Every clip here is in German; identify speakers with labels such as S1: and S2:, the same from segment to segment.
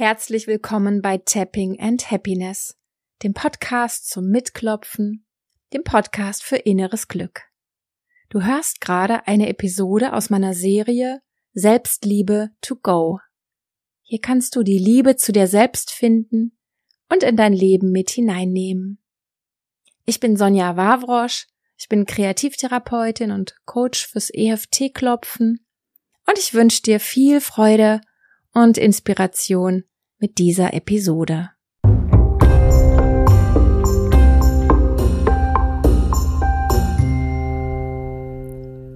S1: Herzlich willkommen bei Tapping and Happiness, dem Podcast zum Mitklopfen, dem Podcast für inneres Glück. Du hörst gerade eine Episode aus meiner Serie Selbstliebe to go. Hier kannst du die Liebe zu dir selbst finden und in dein Leben mit hineinnehmen. Ich bin Sonja Wawrosch, ich bin Kreativtherapeutin und Coach fürs EFT-Klopfen und ich wünsche dir viel Freude und Inspiration mit dieser Episode.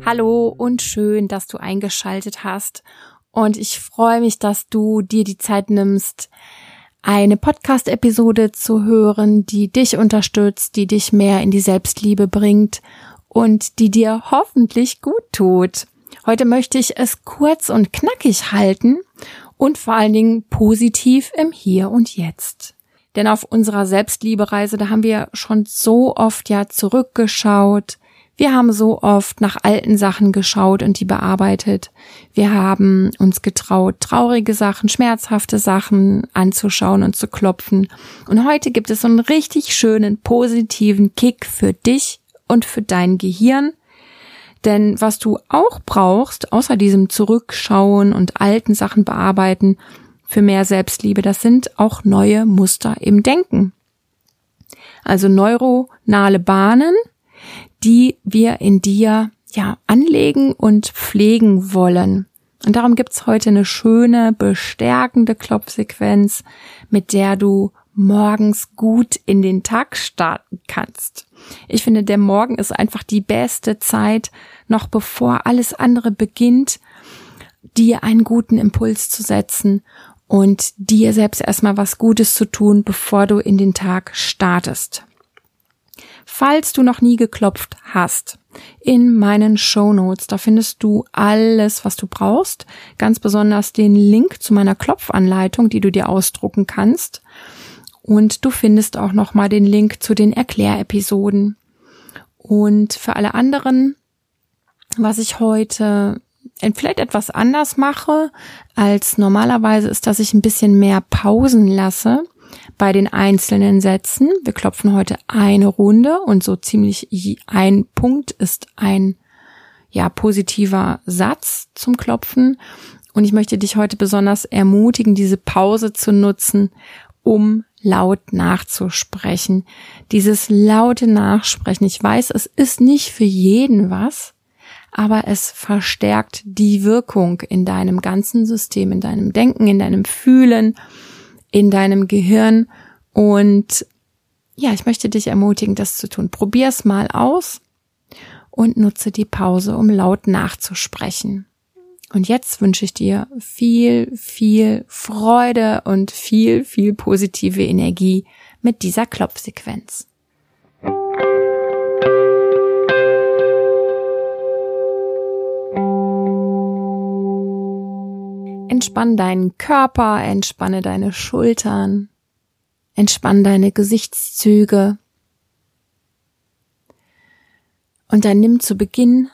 S1: Hallo und schön, dass du eingeschaltet hast. Und ich freue mich, dass du dir die Zeit nimmst, eine Podcast-Episode zu hören, die dich unterstützt, die dich mehr in die Selbstliebe bringt und die dir hoffentlich gut tut. Heute möchte ich es kurz und knackig halten und vor allen Dingen positiv im Hier und Jetzt. Denn auf unserer Selbstliebereise, da haben wir schon so oft ja zurückgeschaut. Wir haben so oft nach alten Sachen geschaut und die bearbeitet. Wir haben uns getraut, traurige Sachen, schmerzhafte Sachen anzuschauen und zu klopfen. Und heute gibt es so einen richtig schönen, positiven Kick für dich und für dein Gehirn, denn was du auch brauchst, außer diesem Zurückschauen und alten Sachen bearbeiten für mehr Selbstliebe, das sind auch neue Muster im Denken. Also neuronale Bahnen, die wir in dir ja anlegen und pflegen wollen. Und darum gibt's heute eine schöne, bestärkende Klopfsequenz, mit der du morgens gut in den Tag starten kannst. Ich finde, der Morgen ist einfach die beste Zeit, noch bevor alles andere beginnt, dir einen guten Impuls zu setzen und dir selbst erstmal was Gutes zu tun, bevor du in den Tag startest. Falls du noch nie geklopft hast, in meinen Show Notes, da findest du alles, was du brauchst, ganz besonders den Link zu meiner Klopfanleitung, die du dir ausdrucken kannst. Und du findest auch nochmal den Link zu den Erklärepisoden. Und für alle anderen, was ich heute vielleicht etwas anders mache als normalerweise, ist, dass ich ein bisschen mehr Pausen lasse bei den einzelnen Sätzen. Wir klopfen heute eine Runde und so ziemlich ein Punkt ist ein ja positiver Satz zum Klopfen. Und ich möchte dich heute besonders ermutigen, diese Pause zu nutzen, um laut nachzusprechen. Dieses laute Nachsprechen. Ich weiß, es ist nicht für jeden was, aber es verstärkt die Wirkung in deinem ganzen System, in deinem Denken, in deinem Fühlen, in deinem Gehirn. Und ja, ich möchte dich ermutigen, das zu tun. Probier's mal aus und nutze die Pause, um laut nachzusprechen. Und jetzt wünsche ich dir viel, viel Freude und viel, viel positive Energie mit dieser Klopfsequenz. Entspann deinen Körper, entspanne deine Schultern, entspann deine Gesichtszüge. Und dann nimm zu Beginn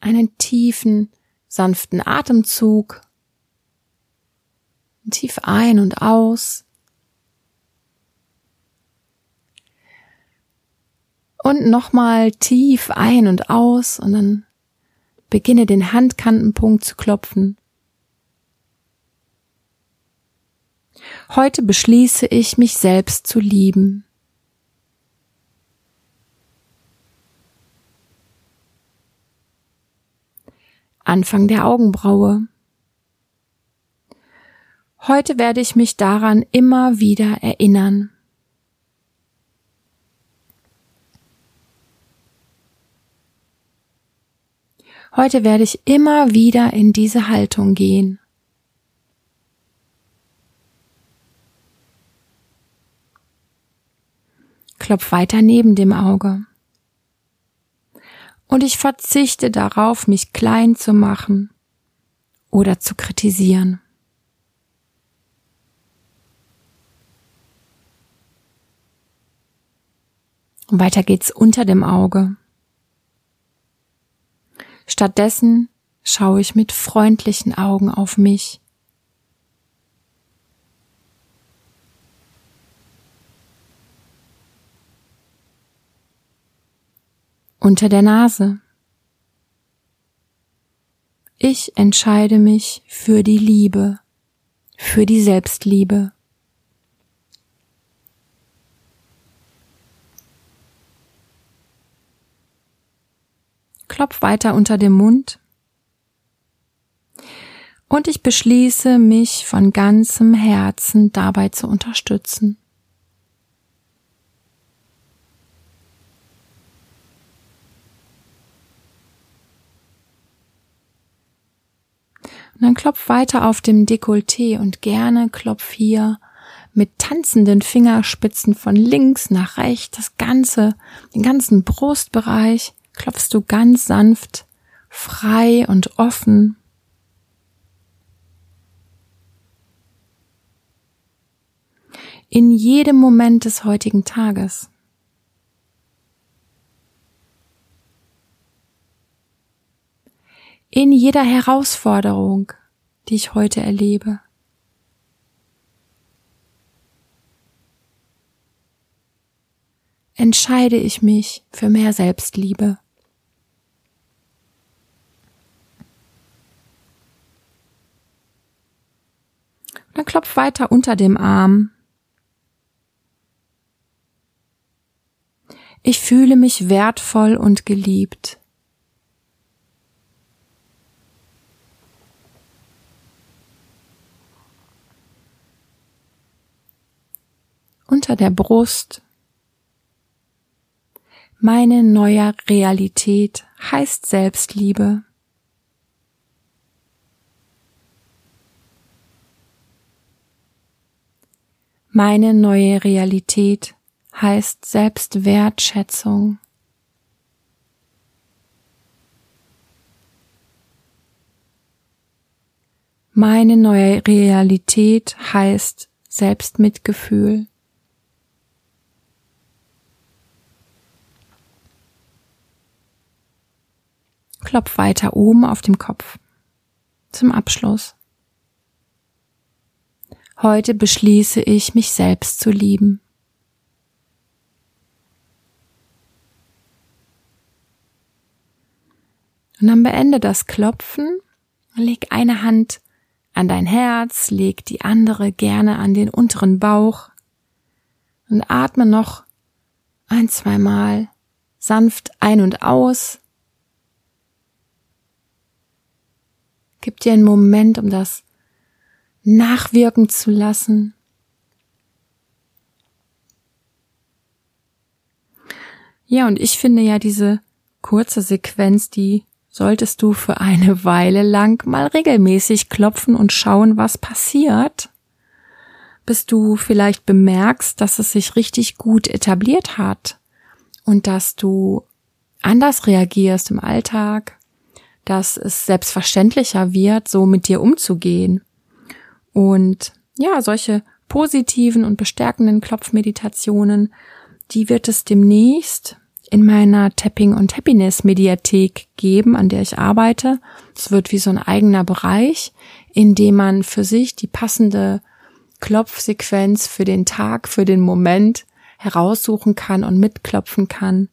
S1: einen tiefen sanften Atemzug. Tief ein und aus. Und nochmal tief ein und aus und dann beginne den Handkantenpunkt zu klopfen. Heute beschließe ich, mich selbst zu lieben. Anfang der Augenbraue. Heute werde ich mich daran immer wieder erinnern. Heute werde ich immer wieder in diese Haltung gehen. Klopf weiter neben dem Auge und ich verzichte darauf, mich klein zu machen oder zu kritisieren. Und weiter geht's unter dem Auge. Stattdessen schaue ich mit freundlichen Augen auf mich. Unter der Nase. Ich entscheide mich für die Liebe, für die Selbstliebe. Klopf weiter unter dem Mund. Und ich beschließe, mich von ganzem Herzen dabei zu unterstützen. Und dann klopf weiter auf dem Dekolleté und gerne klopf hier mit tanzenden Fingerspitzen von links nach rechts das ganze, den ganzen Brustbereich klopfst du ganz sanft, frei und offen. In jedem Moment des heutigen Tages. In jeder Herausforderung, die ich heute erlebe. Entscheide ich mich für mehr Selbstliebe. Dann klopf weiter unter dem Arm. Ich fühle mich wertvoll und geliebt. Unter der Brust. Meine neue Realität heißt Selbstliebe. Meine neue Realität heißt Selbstwertschätzung. Meine neue Realität heißt Selbstmitgefühl. Klopf weiter oben auf dem Kopf. Zum Abschluss. Heute beschließe ich, mich selbst zu lieben. Und dann beende das Klopfen leg eine Hand an dein Herz, leg die andere gerne an den unteren Bauch und atme noch ein, zweimal sanft ein und aus Gib dir einen Moment, um das nachwirken zu lassen. Ja, und ich finde ja diese kurze Sequenz, die solltest du für eine Weile lang mal regelmäßig klopfen und schauen, was passiert, bis du vielleicht bemerkst, dass es sich richtig gut etabliert hat und dass du anders reagierst im Alltag, dass es selbstverständlicher wird, so mit dir umzugehen. Und ja, solche positiven und bestärkenden Klopfmeditationen, die wird es demnächst in meiner Tapping und Happiness Mediathek geben, an der ich arbeite. Es wird wie so ein eigener Bereich, in dem man für sich die passende Klopfsequenz für den Tag, für den Moment heraussuchen kann und mitklopfen kann.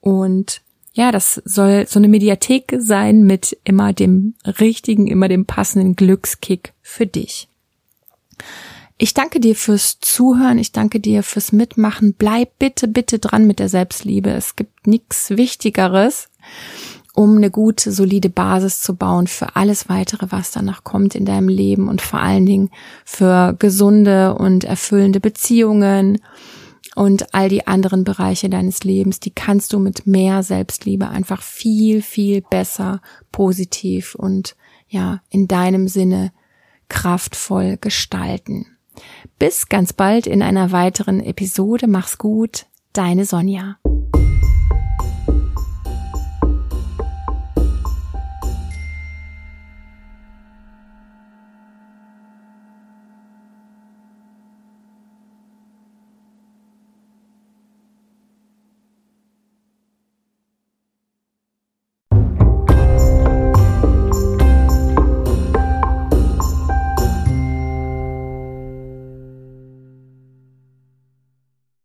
S1: Und ja, das soll so eine Mediathek sein mit immer dem richtigen, immer dem passenden Glückskick für dich. Ich danke dir fürs Zuhören, ich danke dir fürs Mitmachen. Bleib bitte, bitte dran mit der Selbstliebe. Es gibt nichts Wichtigeres, um eine gute, solide Basis zu bauen für alles weitere, was danach kommt in deinem Leben und vor allen Dingen für gesunde und erfüllende Beziehungen und all die anderen Bereiche deines Lebens, die kannst du mit mehr Selbstliebe einfach viel, viel besser, positiv und ja, in deinem Sinne kraftvoll gestalten. Bis ganz bald in einer weiteren Episode. Mach's gut, deine Sonja.